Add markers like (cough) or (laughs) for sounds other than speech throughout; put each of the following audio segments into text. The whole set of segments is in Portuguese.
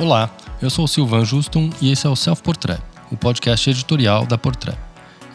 Olá, eu sou o Silvan Justum e esse é o Self Portrait, o podcast editorial da Portrait.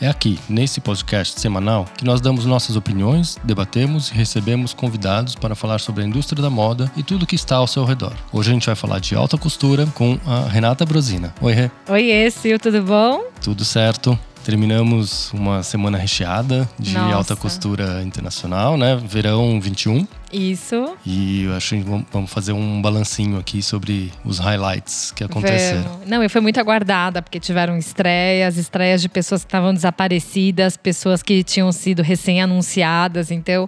É aqui, nesse podcast semanal, que nós damos nossas opiniões, debatemos e recebemos convidados para falar sobre a indústria da moda e tudo que está ao seu redor. Hoje a gente vai falar de alta costura com a Renata Brosina. Oi, Rê. Oi, Sil, tudo bom? Tudo certo. Terminamos uma semana recheada de Nossa. alta costura internacional, né? Verão 21. Isso. E eu acho que vamos fazer um balancinho aqui sobre os highlights que aconteceram. Vamos. Não, e foi muito aguardada, porque tiveram estreias, estreias de pessoas que estavam desaparecidas, pessoas que tinham sido recém-anunciadas. Então,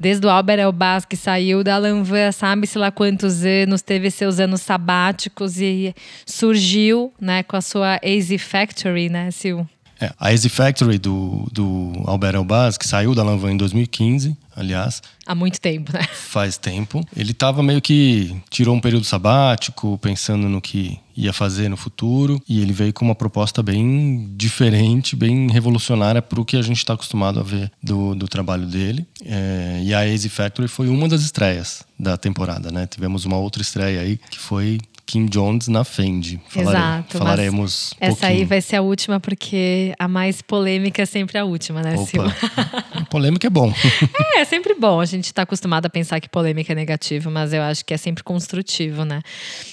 desde o Albert Elbaz que saiu da Lanvin, sabe-se lá quantos anos, teve seus anos sabáticos e surgiu né, com a sua Easy Factory, né, Sil? É, a Easy Factory do, do Albert Elbaz, que saiu da Lanvin em 2015, aliás. Há muito tempo, né? Faz tempo. Ele estava meio que tirou um período sabático, pensando no que ia fazer no futuro, e ele veio com uma proposta bem diferente, bem revolucionária para o que a gente está acostumado a ver do, do trabalho dele. É, e a Easy Factory foi uma das estreias da temporada, né? Tivemos uma outra estreia aí que foi Kim Jones na Fendi. Falare, Exato. Falaremos. Essa pouquinho. aí vai ser a última, porque a mais polêmica é sempre a última, né, Silva? (laughs) polêmica é bom. (laughs) é, é sempre bom. A gente está acostumado a pensar que polêmica é negativo, mas eu acho que é sempre construtivo, né?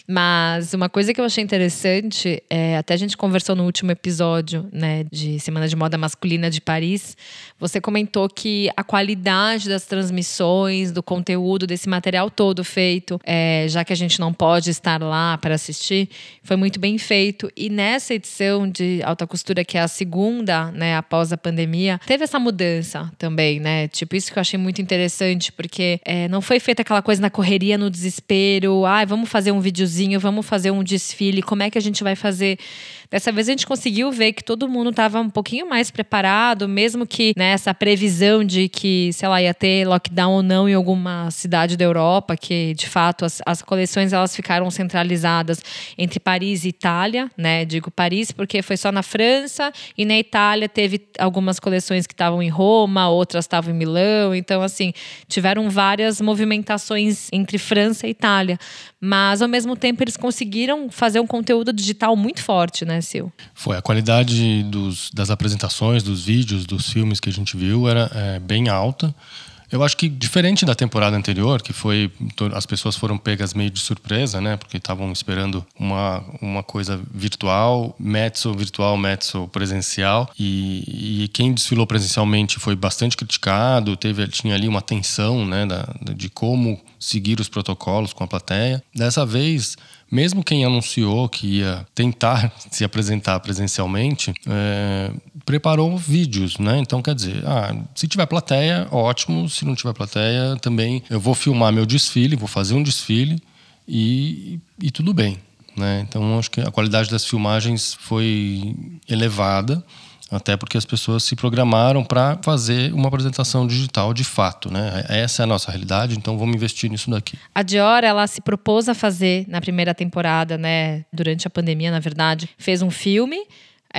Mas uma coisa que eu achei interessante, é, até a gente conversou no último episódio, né, de Semana de Moda Masculina de Paris, você comentou que a qualidade das transmissões, do conteúdo, desse material todo feito, é, já que a gente não pode estar lá para assistir, foi muito bem feito. E nessa edição de alta costura, que é a segunda, né, após a pandemia, teve essa mudança também, né? Tipo, isso que eu achei muito interessante, porque é, não foi feita aquela coisa na correria, no desespero, ah, vamos fazer um videozinho, vamos fazer um desfile, como é que a gente vai fazer? Dessa vez a gente conseguiu ver que todo mundo estava um pouquinho mais preparado, mesmo que nessa né, previsão de que, sei lá, ia ter lockdown ou não em alguma cidade da Europa, que de fato as, as coleções elas ficaram centralizadas entre Paris e Itália, né? Digo Paris porque foi só na França e na Itália teve algumas coleções que estavam em Roma, outras estavam em Milão, então assim, tiveram várias movimentações entre França e Itália, mas ao mesmo tempo eles conseguiram fazer um conteúdo digital muito forte, né? Sil? Foi. A qualidade dos, das apresentações, dos vídeos, dos filmes que a gente viu era é, bem alta. Eu acho que diferente da temporada anterior, que foi as pessoas foram pegas meio de surpresa, né? Porque estavam esperando uma, uma coisa virtual, mezzo virtual, mezzo presencial, e, e quem desfilou presencialmente foi bastante criticado, teve tinha ali uma tensão, né, da, de como seguir os protocolos com a plateia. Dessa vez mesmo quem anunciou que ia tentar (laughs) se apresentar presencialmente, é, preparou vídeos, né? Então, quer dizer, ah, se tiver plateia, ótimo. Se não tiver plateia, também eu vou filmar meu desfile, vou fazer um desfile e, e tudo bem. Né? Então, acho que a qualidade das filmagens foi elevada. Até porque as pessoas se programaram para fazer uma apresentação digital de fato, né? Essa é a nossa realidade, então vamos investir nisso daqui. A Dior, ela se propôs a fazer na primeira temporada, né? Durante a pandemia, na verdade, fez um filme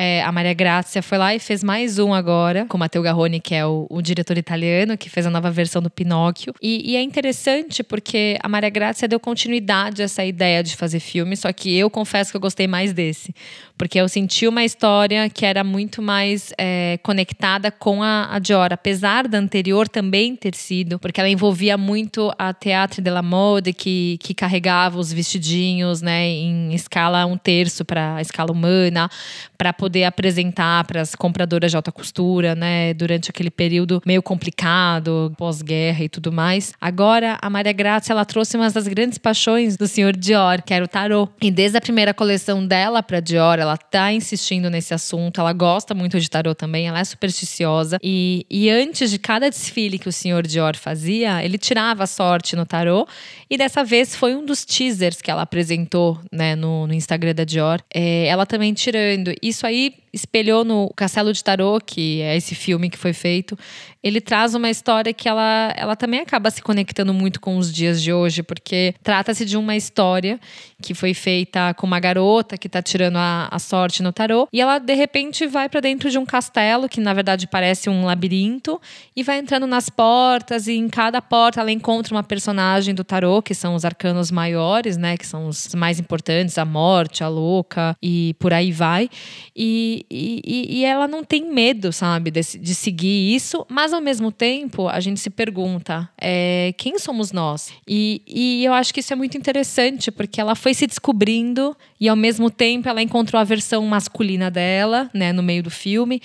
é, a Maria Grazia foi lá e fez mais um agora, com o Matteo Garrone, que é o, o, diretor italiano, que fez a nova versão do Pinóquio. E, e, é interessante porque a Maria Grazia deu continuidade a essa ideia de fazer filme, só que eu confesso que eu gostei mais desse. Porque eu senti uma história que era muito mais é, conectada com a, a Dior, apesar da anterior também ter sido, porque ela envolvia muito a Teatro de la Mode, que, que carregava os vestidinhos né, em escala um terço para a escala humana, para poder apresentar para as compradoras de alta costura, né, durante aquele período meio complicado, pós-guerra e tudo mais. Agora, a Maria Grazia, ela trouxe uma das grandes paixões do senhor Dior, que era o tarô. E desde a primeira coleção dela para Dior, ela tá insistindo nesse assunto, ela gosta muito de tarô também, ela é supersticiosa. E, e antes de cada desfile que o senhor Dior fazia, ele tirava a sorte no tarô. E dessa vez foi um dos teasers que ela apresentou, né, no, no Instagram da Dior. É, ela também tirando. Isso aí espelhou no Castelo de Tarot, que é esse filme que foi feito, ele traz uma história que ela, ela também acaba se conectando muito com os dias de hoje, porque trata-se de uma história que foi feita com uma garota que está tirando a, a, sorte no tarô, e ela de repente vai para dentro de um castelo, que na verdade parece um labirinto, e vai entrando nas portas, e em cada porta ela encontra uma personagem do tarô, que são os arcanos maiores, né, que são os mais importantes, a morte, a louca, e por aí vai. E, e, e ela não tem medo, sabe, de, de seguir isso, mas ao mesmo tempo a gente se pergunta é, quem somos nós? E, e eu acho que isso é muito interessante, porque ela foi se descobrindo e ao mesmo tempo ela encontrou a versão masculina dela, né, no meio do filme.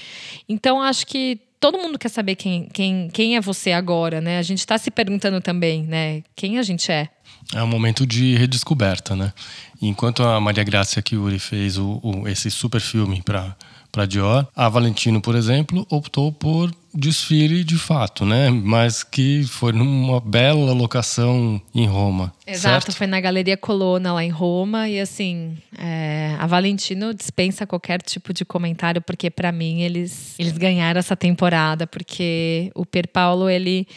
Então acho que todo mundo quer saber quem, quem, quem é você agora, né? A gente está se perguntando também, né? Quem a gente é. É um momento de redescoberta, né? Enquanto a Maria Grácia Chiuri fez o, o, esse super filme para para Dior. A Valentino, por exemplo, optou por desfile de fato, né? Mas que foi numa bela locação em Roma. Exato, certo? foi na Galeria Colonna lá em Roma e assim é, a Valentino dispensa qualquer tipo de comentário porque para mim eles eles ganharam essa temporada porque o Per Paulo ele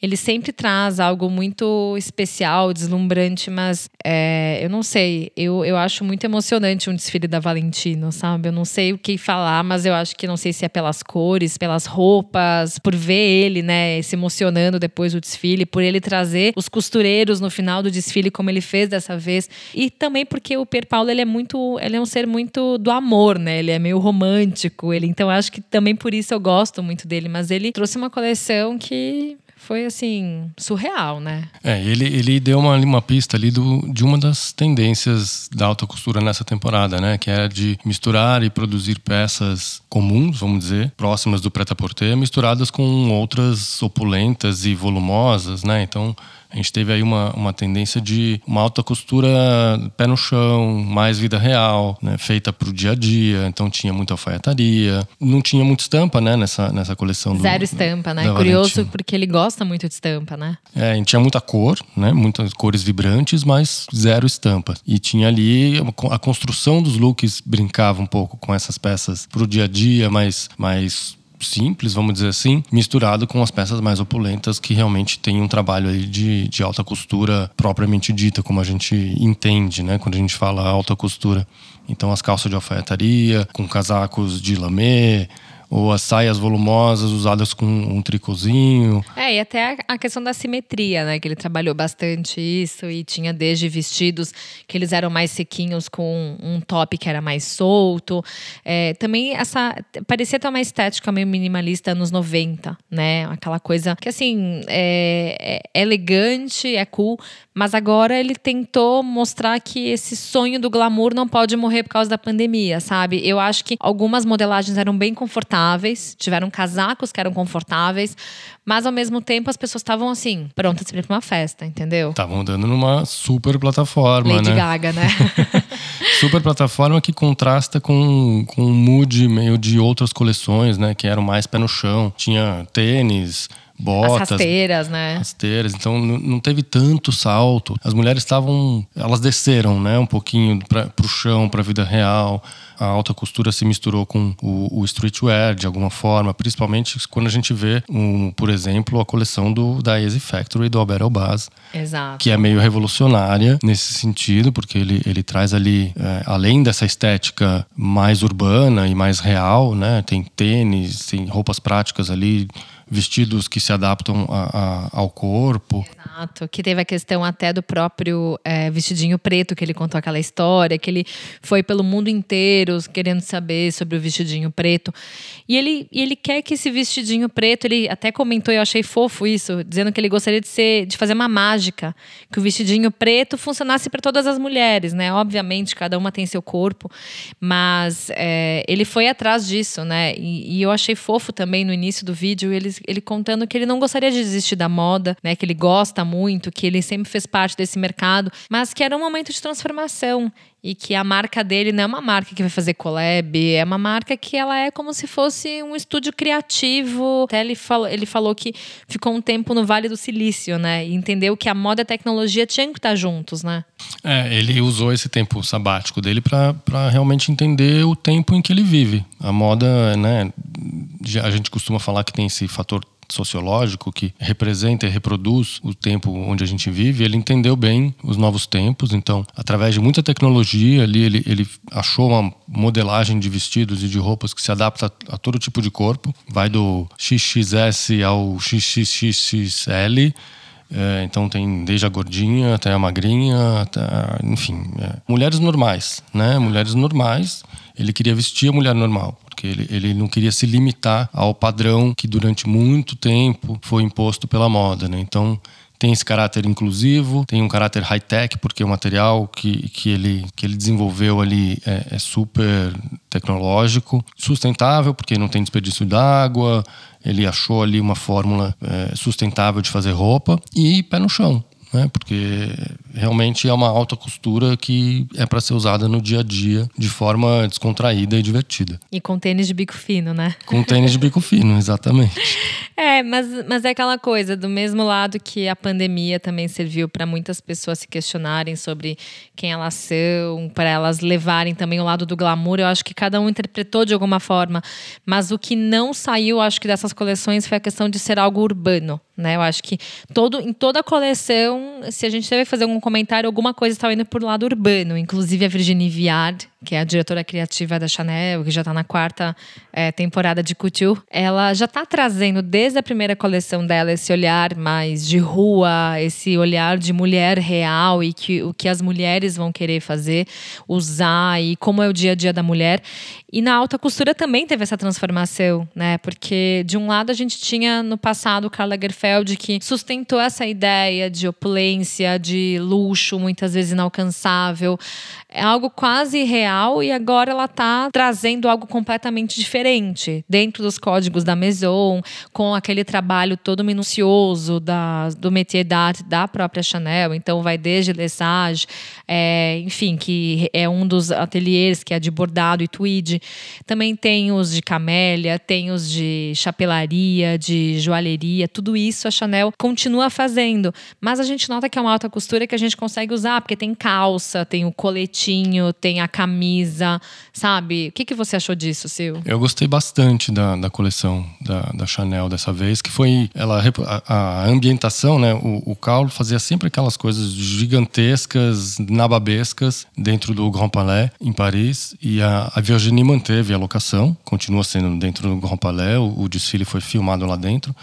ele sempre traz algo muito especial, deslumbrante, mas é, eu não sei, eu, eu acho muito emocionante um desfile da Valentino, sabe? Eu não sei o que falar, mas eu acho que não sei se é pelas cores, pelas roupas, por ver ele, né, se emocionando depois do desfile, por ele trazer os costureiros no final do desfile como ele fez dessa vez, e também porque o Per Paulo ele é muito, ele é um ser muito do amor, né? Ele é meio romântico, ele, então acho que também por isso eu gosto muito dele, mas ele trouxe uma coleção que foi assim, surreal, né? É, ele, ele deu uma, uma pista ali do, de uma das tendências da alta costura nessa temporada, né? Que era de misturar e produzir peças comuns, vamos dizer, próximas do prêt-à-porter, misturadas com outras opulentas e volumosas, né? Então, a gente teve aí uma, uma tendência de uma alta costura pé no chão, mais vida real, né? feita para o dia a dia. Então tinha muita alfaiataria. Não tinha muita estampa, né? Nessa, nessa coleção. Do, Zero estampa, né? Curioso porque ele gosta muito de estampa, né? É, a gente tinha muita cor, né? Muitas cores vibrantes, mas zero estampa. E tinha ali a construção dos looks brincava um pouco com essas peças para o dia a dia, mais, mais simples, vamos dizer assim, misturado com as peças mais opulentas que realmente tem um trabalho aí de, de alta costura propriamente dita, como a gente entende, né, quando a gente fala alta costura. Então as calças de alfaiataria, com casacos de lamê, ou as saias volumosas usadas com um tricôzinho. É, e até a questão da simetria, né? Que ele trabalhou bastante isso e tinha desde vestidos que eles eram mais sequinhos com um top que era mais solto. É, também essa parecia ter uma estética meio minimalista anos 90, né? Aquela coisa que assim é, é elegante, é cool, mas agora ele tentou mostrar que esse sonho do glamour não pode morrer por causa da pandemia, sabe? Eu acho que algumas modelagens eram bem confortáveis confortáveis, tiveram casacos que eram confortáveis, mas ao mesmo tempo as pessoas estavam assim, prontas para ir pra uma festa, entendeu? Estavam andando numa super plataforma, Lady né? Gaga, né? (laughs) super plataforma que contrasta com, com o mood meio de outras coleções, né? Que eram mais pé no chão. Tinha tênis, botas. As rasteiras, né? Rasteiras. Então não teve tanto salto. As mulheres estavam. Elas desceram, né? Um pouquinho para o chão, para a vida real a alta costura se misturou com o, o streetwear de alguma forma, principalmente quando a gente vê, um, por exemplo, a coleção do, da Easy Factory do Albert Elbaz. Exato. Que é meio revolucionária nesse sentido, porque ele, ele traz ali, é, além dessa estética mais urbana e mais real, né? Tem tênis, tem roupas práticas ali vestidos que se adaptam a, a, ao corpo. Exato, que teve a questão até do próprio é, vestidinho preto, que ele contou aquela história, que ele foi pelo mundo inteiro querendo saber sobre o vestidinho preto. E ele, e ele quer que esse vestidinho preto, ele até comentou, eu achei fofo isso, dizendo que ele gostaria de ser, de fazer uma mágica, que o vestidinho preto funcionasse para todas as mulheres, né? Obviamente, cada uma tem seu corpo, mas é, ele foi atrás disso, né? E, e eu achei fofo também no início do vídeo, ele ele contando que ele não gostaria de desistir da moda, né? Que ele gosta muito, que ele sempre fez parte desse mercado, mas que era um momento de transformação e que a marca dele não é uma marca que vai fazer collab, é uma marca que ela é como se fosse um estúdio criativo. Até ele falou, ele falou que ficou um tempo no Vale do Silício, né? E entendeu que a moda e a tecnologia tinham que estar juntos, né? É, ele usou esse tempo sabático dele para realmente entender o tempo em que ele vive. A moda, né? A gente costuma falar que tem esse fator sociológico que representa e reproduz o tempo onde a gente vive, ele entendeu bem os novos tempos. Então, através de muita tecnologia, ali ele, ele achou uma modelagem de vestidos e de roupas que se adapta a, todo tipo de corpo. Vai do XXS ao XXXL. É, então tem desde a gordinha até a magrinha, até, enfim, é. mulheres normais, né? Mulheres normais. Ele queria vestir a mulher normal porque ele, ele não queria se limitar ao padrão que durante muito tempo foi imposto pela moda, né? Então tem esse caráter inclusivo, tem um caráter high-tech, porque o material que, que, ele, que ele desenvolveu ali é, é super tecnológico, sustentável, porque não tem desperdício d'água, ele achou ali uma fórmula é, sustentável de fazer roupa, e pé no chão né? Porque realmente é uma alta costura que é para ser usada no dia a dia de forma descontraída e divertida. E com tênis de bico fino, né? Com tênis de bico fino, (laughs) exatamente. É, mas, mas é aquela coisa, do mesmo lado que a pandemia também serviu para muitas pessoas se questionarem sobre quem elas são, para elas levarem também o lado do glamour, eu acho que cada um interpretou de alguma forma. Mas o que não saiu, acho que dessas coleções foi a questão de ser algo urbano. Né? Eu acho que todo, em toda a coleção, se a gente deve fazer algum comentário, alguma coisa estava indo por lado urbano. Inclusive a Virginie Viard, que é a diretora criativa da Chanel, que já está na quarta é, temporada de Couture, ela já está trazendo desde a primeira coleção dela esse olhar mais de rua, esse olhar de mulher real e que o que as mulheres vão querer fazer, usar e como é o dia a dia da mulher. E na alta costura também teve essa transformação, né? Porque de um lado a gente tinha no passado Karl Lagerfeld que sustentou essa ideia de opulência, de luxo, muitas vezes inalcançável, é algo quase real e agora ela está trazendo algo completamente diferente dentro dos códigos da Maison, com aquele trabalho todo minucioso da, do métier d'art da própria Chanel. Então vai desde Lesage, é, enfim, que é um dos ateliês que é de bordado e tweed. Também tem os de camélia, tem os de chapelaria, de joalheria, tudo isso a Chanel continua fazendo. Mas a gente nota que é uma alta costura que a gente consegue usar, porque tem calça, tem o coletivo tem a camisa, sabe? O que, que você achou disso, Sil? Eu gostei bastante da, da coleção da, da Chanel dessa vez, que foi ela a, a ambientação, né? O, o Carlo fazia sempre aquelas coisas gigantescas, nababescas dentro do Grand Palais em Paris e a, a Virginie manteve a locação, continua sendo dentro do Grand Palais, o, o desfile foi filmado lá dentro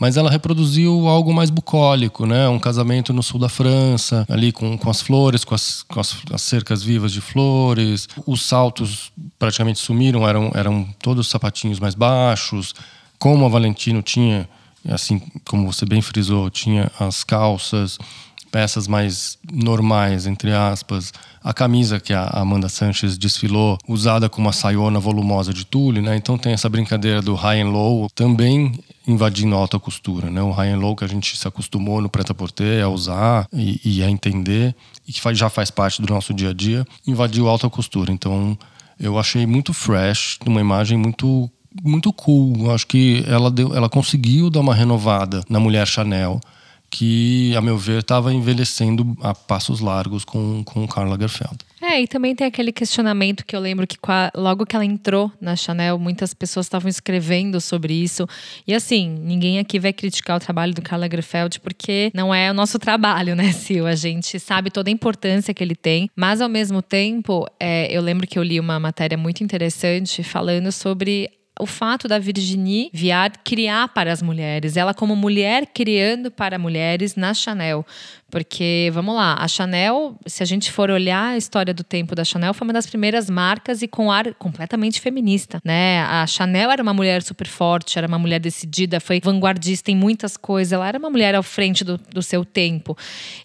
mas ela reproduziu algo mais bucólico, né? Um casamento no sul da França, ali com, com as flores, com, as, com as, as cercas vivas de flores. Os saltos praticamente sumiram, eram, eram todos sapatinhos mais baixos. Como a Valentino tinha, assim como você bem frisou, tinha as calças, peças mais normais, entre aspas. A camisa que a Amanda Sanchez desfilou, usada com uma saiona volumosa de tule, né? Então tem essa brincadeira do high and low. Também invadindo a alta costura, né? O high and low que a gente se acostumou no prêt-à-porter a usar e, e, a entender e que faz, já faz parte do nosso dia a dia, invadiu a alta costura. Então, eu achei muito fresh, uma imagem muito muito cool. Eu acho que ela deu, ela conseguiu dar uma renovada na mulher Chanel que, a meu ver, estava envelhecendo a passos largos com, com Karl Lagerfeld. É, e também tem aquele questionamento que eu lembro que logo que ela entrou na Chanel, muitas pessoas estavam escrevendo sobre isso. E assim, ninguém aqui vai criticar o trabalho do Karl Lagerfeld, porque não é o nosso trabalho, né, (laughs) Sil? A gente sabe toda a importância que ele tem, mas ao mesmo tempo, é, eu lembro que eu li uma matéria muito interessante falando sobre o fato da Virginie Viard criar para as mulheres, ela como mulher criando para mulheres na Chanel. Porque, vamos lá, a Chanel, se a gente for olhar a história do tempo da Chanel, foi uma das primeiras marcas e com ar completamente feminista, né? A Chanel era uma mulher super forte, era uma mulher decidida, foi vanguardista em muitas coisas, ela era uma mulher ao frente do, do seu tempo.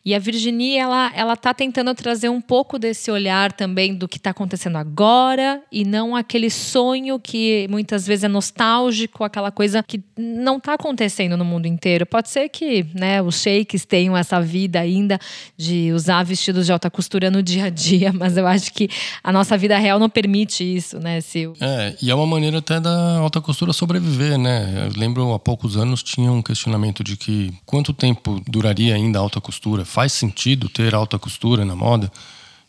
E a Virginie, ela, ela tá tentando trazer um pouco desse olhar também do que está acontecendo agora e não aquele sonho que muitas às vezes é nostálgico, aquela coisa que não está acontecendo no mundo inteiro. Pode ser que né, os shakes tenham essa vida ainda de usar vestidos de alta costura no dia a dia, (laughs) mas eu acho que a nossa vida real não permite isso, né, Sil? É, e é uma maneira até da alta costura sobreviver, né? Eu lembro há poucos anos tinha um questionamento de que quanto tempo duraria ainda a alta costura? Faz sentido ter alta costura na moda?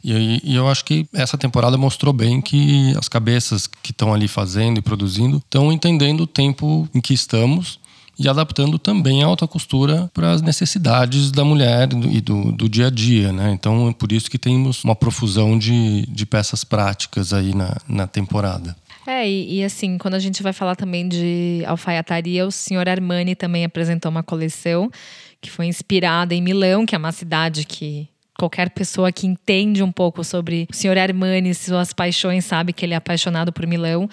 E, e, eu acho que essa temporada mostrou bem que as cabeças que estão ali fazendo e produzindo estão entendendo o tempo em que estamos e adaptando também a alta costura para as necessidades da mulher e do, do, dia a dia, né? Então é por isso que temos uma profusão de, de peças práticas aí na, na temporada. É, e, e, assim, quando a gente vai falar também de alfaiataria, o senhor Armani também apresentou uma coleção que foi inspirada em Milão, que é uma cidade que qualquer pessoa que entende um pouco sobre o senhor Armani, suas paixões, sabe que ele é apaixonado por Milão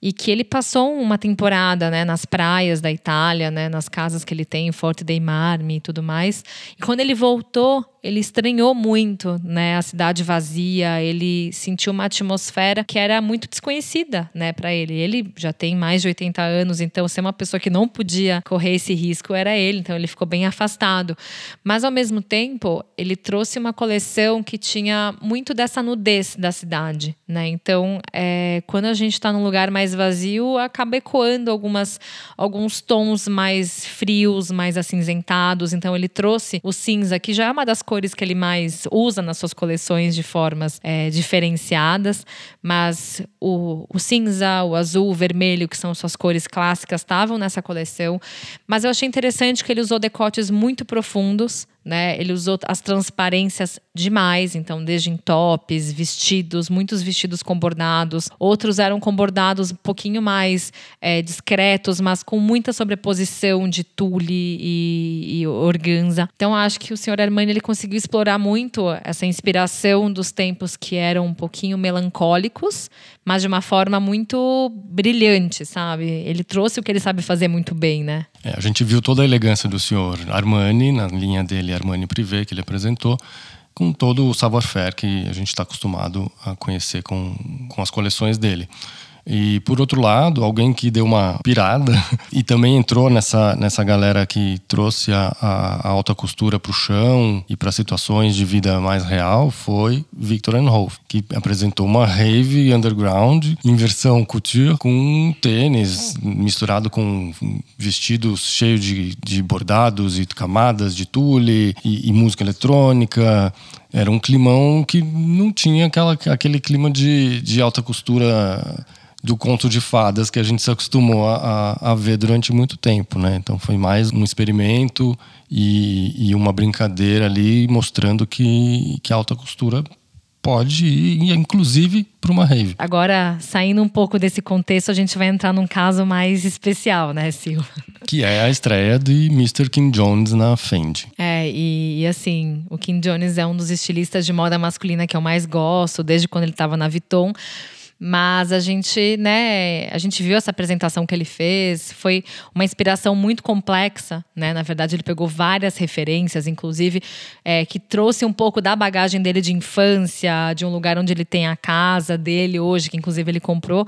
e que ele passou uma temporada, né, nas praias da Itália, né, nas casas que ele tem em Forte dei Marmi e tudo mais. E quando ele voltou, ele estranhou muito, né, a cidade vazia, ele sentiu uma atmosfera que era muito desconhecida, né, para ele. Ele já tem mais de 80 anos, então ser uma pessoa que não podia correr esse risco era ele, então ele ficou bem afastado. Mas ao mesmo tempo, ele trouxe uma coleção que tinha muito dessa nudez da cidade, né? Então, é, quando a gente está num lugar mais vazio acaba ecoando algumas, alguns tons mais frios, mais acinzentados. Então ele trouxe o cinza, que já é uma das cores que ele mais usa nas suas coleções de formas é, diferenciadas. Mas o, o cinza, o azul, o vermelho, que são suas cores clássicas, estavam nessa coleção. Mas eu achei interessante que ele usou decotes muito profundos né? Ele usou as transparências demais, então desde em tops, vestidos, muitos vestidos com bordados, outros eram com bordados um pouquinho mais é, discretos, mas com muita sobreposição de tule e, e organza. Então acho que o senhor Armani ele conseguiu explorar muito essa inspiração dos tempos que eram um pouquinho melancólicos, mas de uma forma muito brilhante, sabe? Ele trouxe o que ele sabe fazer muito bem, né? É, a gente viu toda a elegância do senhor Armani na linha dele Armani Privé que ele apresentou, com todo o savoir-faire que a gente está acostumado a conhecer com, com as coleções dele. E por outro lado, alguém que deu uma pirada (laughs) e também entrou nessa, nessa galera que trouxe a, a, a alta costura para o chão e para situações de vida mais real foi Victor Enhoff, que apresentou uma rave underground em versão couture com tênis misturado com vestidos cheios de, de bordados e camadas de tule e, e música eletrônica. Era um climão que não tinha aquela, aquele clima de, de alta costura do conto de fadas que a gente se acostumou a, a ver durante muito tempo, né? Então foi mais um experimento e, e uma brincadeira ali mostrando que, que a alta costura pode ir, inclusive, para uma rave. Agora, saindo um pouco desse contexto, a gente vai entrar num caso mais especial, né, Sil? (laughs) Que é a estreia de Mr. Kim Jones na Fendi. É, e, e, assim, o Kim Jones é um dos estilistas de moda masculina que eu mais gosto, desde quando ele estava na Vuitton. Mas a gente, né, a gente viu essa apresentação que ele fez, foi uma inspiração muito complexa, né? Na verdade, ele pegou várias referências, inclusive é, que trouxe um pouco da bagagem dele de infância, de um lugar onde ele tem a casa dele hoje, que inclusive ele comprou,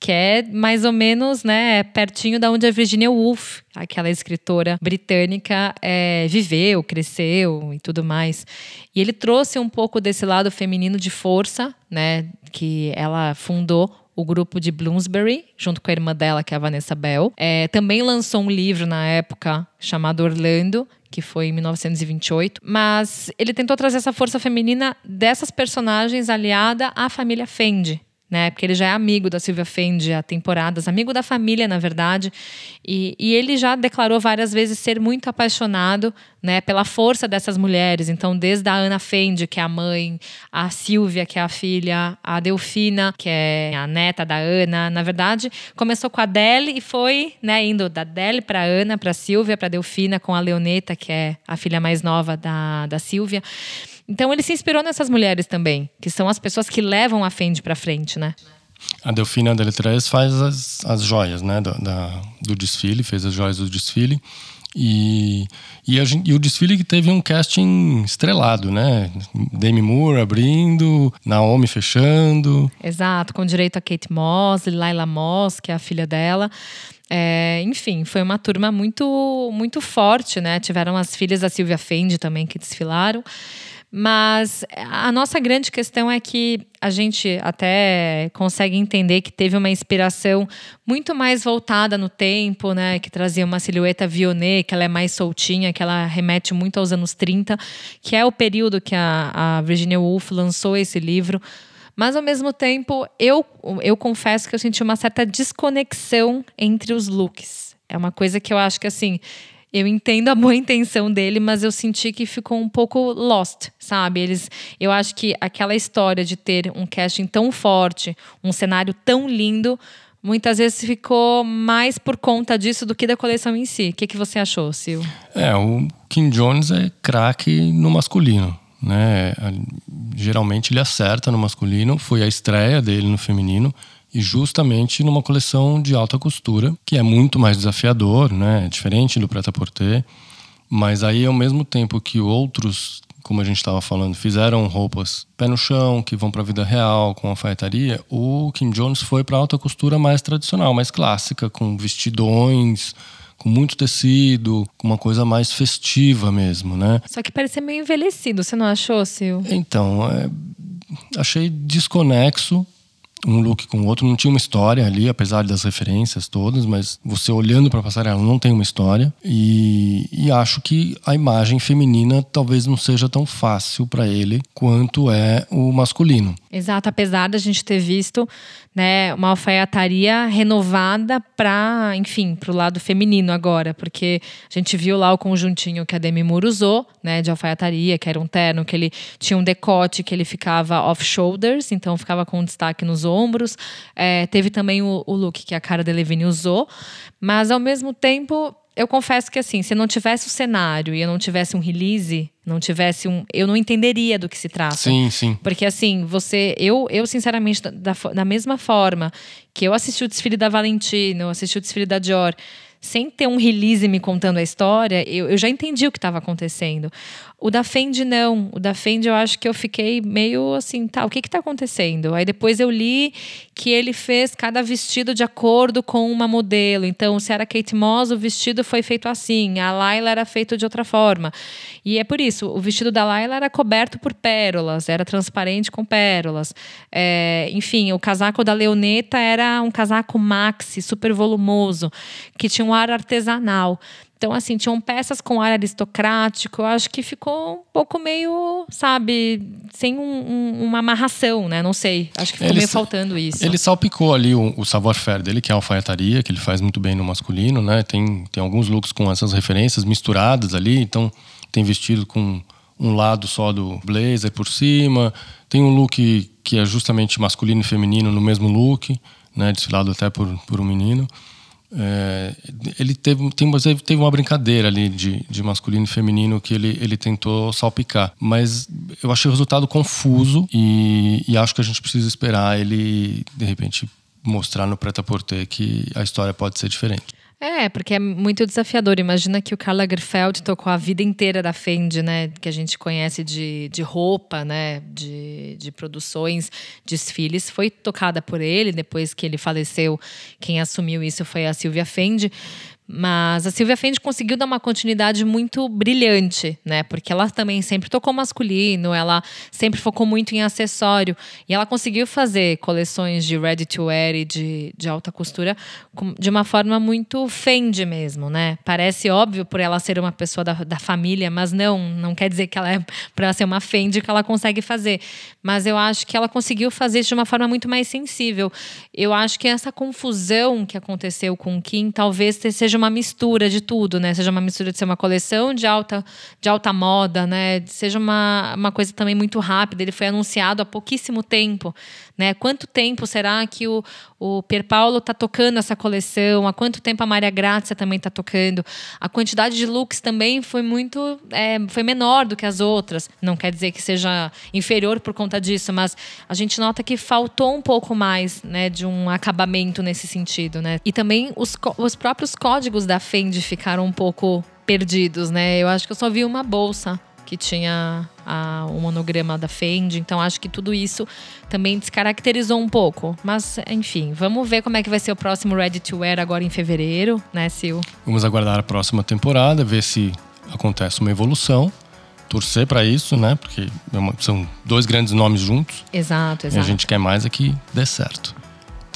que é mais ou menos né, pertinho da onde a Virginia Woolf, aquela escritora britânica, é, viveu, cresceu e tudo mais. E ele trouxe um pouco desse lado feminino de força, né, que ela fundou o grupo de Bloomsbury, junto com a irmã dela, que é a Vanessa Bell. É, também lançou um livro na época chamado Orlando, que foi em 1928. Mas ele tentou trazer essa força feminina dessas personagens aliada à família Fendi, né? Porque ele já é amigo da Silvia Fendi há temporadas, amigo da família, na verdade. E, e ele já declarou várias vezes ser muito apaixonado né, pela força dessas mulheres. Então, desde a Ana Fendi, que é a mãe, a Silvia, que é a filha, a Delfina, que é a neta da Ana. Na verdade, começou com a Adele e foi né, indo da Adele para Ana, para Silvia, para Delfina, com a Leoneta, que é a filha mais nova da, da Silvia. Então ele se inspirou nessas mulheres também, que são as pessoas que levam a Fendi para frente, né? A Delfina Deletrez faz as, as joias, né, do, da, do desfile, fez as joias do desfile. E, e, a, e, o desfile que teve um casting estrelado, né? Demi Moore abrindo, Naomi fechando. Exato, com direito a Kate Moss, Laila Moss, que é a filha dela. É, enfim, foi uma turma muito muito forte, né? Tiveram as filhas da Silvia Fendi também que desfilaram. Mas a nossa grande questão é que a gente até consegue entender que teve uma inspiração muito mais voltada no tempo, né? Que trazia uma silhueta Vionnet, que ela é mais soltinha, que ela remete muito aos anos 30, que é o período que a, a Virginia Woolf lançou esse livro. Mas, ao mesmo tempo, eu, eu confesso que eu senti uma certa desconexão entre os looks. É uma coisa que eu acho que, assim, eu entendo a boa (laughs) intenção dele, mas eu senti que ficou um pouco lost, sabe? Eles, eu acho que aquela história de ter um casting tão forte, um cenário tão lindo, muitas vezes ficou mais por conta disso do que da coleção em si. O que, que você achou, Sil? É, o Kim Jones é craque no masculino. Né? Geralmente ele acerta no masculino, foi a estreia dele no feminino e justamente numa coleção de alta costura, que é muito mais desafiador, né? diferente do prêt-à-porter, mas aí ao mesmo tempo que outros, como a gente estava falando, fizeram roupas pé no chão, que vão para a vida real, com alfaiataria, o Kim Jones foi para alta costura mais tradicional, mais clássica, com vestidões, com muito tecido, com uma coisa mais festiva mesmo, né? Só que parecia meio envelhecido, você não achou, Sil? Então, é, achei desconexo um look com o outro. Não tinha uma história ali, apesar das referências todas, mas você olhando para a passarela não tem uma história. E, e, acho que a imagem feminina talvez não seja tão fácil para ele quanto é o masculino. Exato, apesar da gente ter visto né, uma alfaiataria renovada para, enfim, para o lado feminino agora, porque a gente viu lá o conjuntinho que a Demi Moore usou, né, de alfaiataria, que era um terno que ele tinha um decote que ele ficava off shoulders, então ficava com destaque nos ombros. É, teve também o, o look que a cara Delevingne usou, mas ao mesmo tempo eu confesso que assim, se não tivesse o cenário e eu não tivesse um release, não tivesse um, eu não entenderia do que se trata. Sim, sim. Porque assim, você, eu, eu sinceramente da, da mesma forma que eu assisti o desfile da Valentino, eu assisti o desfile da Dior, sem ter um release me contando a história, eu, eu já entendi o que estava acontecendo. O da Fendi não. O da Fendi eu acho que eu fiquei meio assim, tá, o que está acontecendo? Aí depois eu li que ele fez cada vestido de acordo com uma modelo. Então, se era Kate Moss, o vestido foi feito assim. A Laila era feito de outra forma. E é por isso, o vestido da Laila era coberto por pérolas, era transparente com pérolas. É, enfim, o casaco da Leoneta era um casaco maxi, super volumoso, que tinha um ar artesanal. Então, assim, tinham peças com ar aristocrático. Eu acho que ficou um pouco meio, sabe, sem um, um, uma amarração, né? Não sei. Acho que ficou ele, meio faltando isso. Ele salpicou ali o, o savoir-faire dele, que é a alfaiataria, que ele faz muito bem no masculino, né? Tem, tem alguns looks com essas referências misturadas ali. Então, tem vestido com um lado só do blazer por cima. Tem um look que é justamente masculino e feminino no mesmo look, né? Desfilado até por, por um menino. É, ele teve, tem, teve uma brincadeira ali de, de masculino e feminino que ele, ele tentou salpicar. Mas eu achei o resultado confuso e, e acho que a gente precisa esperar ele, de repente, mostrar no Preta-Porter que a história pode ser diferente. É, porque é muito desafiador. Imagina que o Karl Lagerfeld tocou a vida inteira da Fendi, né? Que a gente conhece de, de roupa, né? De, de produções, desfiles. Foi tocada por ele. Depois que ele faleceu, quem assumiu isso foi a Silvia Fendi. Mas a Silvia Fendi conseguiu dar uma continuidade muito brilhante, né? Porque ela também sempre tocou masculino, ela sempre focou muito em acessório. E ela conseguiu fazer coleções de ready to wear e de, de alta costura de uma forma muito Fendi mesmo, né? Parece óbvio por ela ser uma pessoa da, da família, mas não, não quer dizer que ela é para ser uma Fendi que ela consegue fazer. Mas eu acho que ela conseguiu fazer isso de uma forma muito mais sensível. Eu acho que essa confusão que aconteceu com o Kim talvez seja uma mistura de tudo, né? Seja uma mistura de ser uma coleção de alta, de alta moda, né? Seja uma, uma coisa também muito rápida. Ele foi anunciado há pouquíssimo tempo, né? Quanto tempo será que o, o Pier Paulo está tocando essa coleção? Há quanto tempo a Maria Grazia também está tocando? A quantidade de looks também foi muito, é, foi menor do que as outras. Não quer dizer que seja inferior por conta disso, mas a gente nota que faltou um pouco mais, né, de um acabamento nesse sentido, né? E também os, os próprios códigos códigos da Fendi ficaram um pouco perdidos, né? Eu acho que eu só vi uma bolsa que tinha a, o monograma da Fendi. Então acho que tudo isso também descaracterizou um pouco. Mas, enfim, vamos ver como é que vai ser o próximo Ready to Wear agora em fevereiro, né, Sil? Vamos aguardar a próxima temporada, ver se acontece uma evolução. Torcer para isso, né? Porque é são dois grandes nomes juntos. Exato, exato. E a gente quer mais é que dê certo.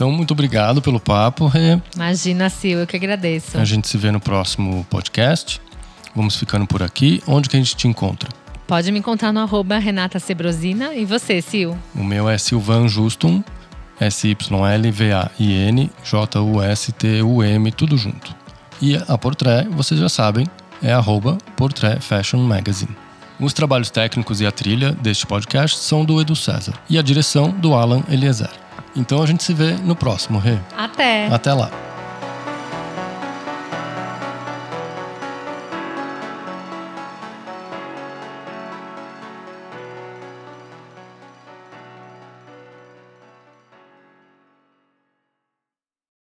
Então, muito obrigado pelo papo, Rê. Imagina, Sil, eu que agradeço. A gente se vê no próximo podcast. Vamos ficando por aqui. Onde que a gente te encontra? Pode me encontrar no arroba Renata Sebrosina. E você, Sil? O meu é Silvan Justum, S-Y-L-V-A-I-N, J-U-S-T-U-M, tudo junto. E a Portrait, vocês já sabem, é arroba Portrait Fashion Magazine. Os trabalhos técnicos e a trilha deste podcast são do Edu César e a direção do Alan Eliezer. Então a gente se vê no próximo, Rê. Até! Até lá!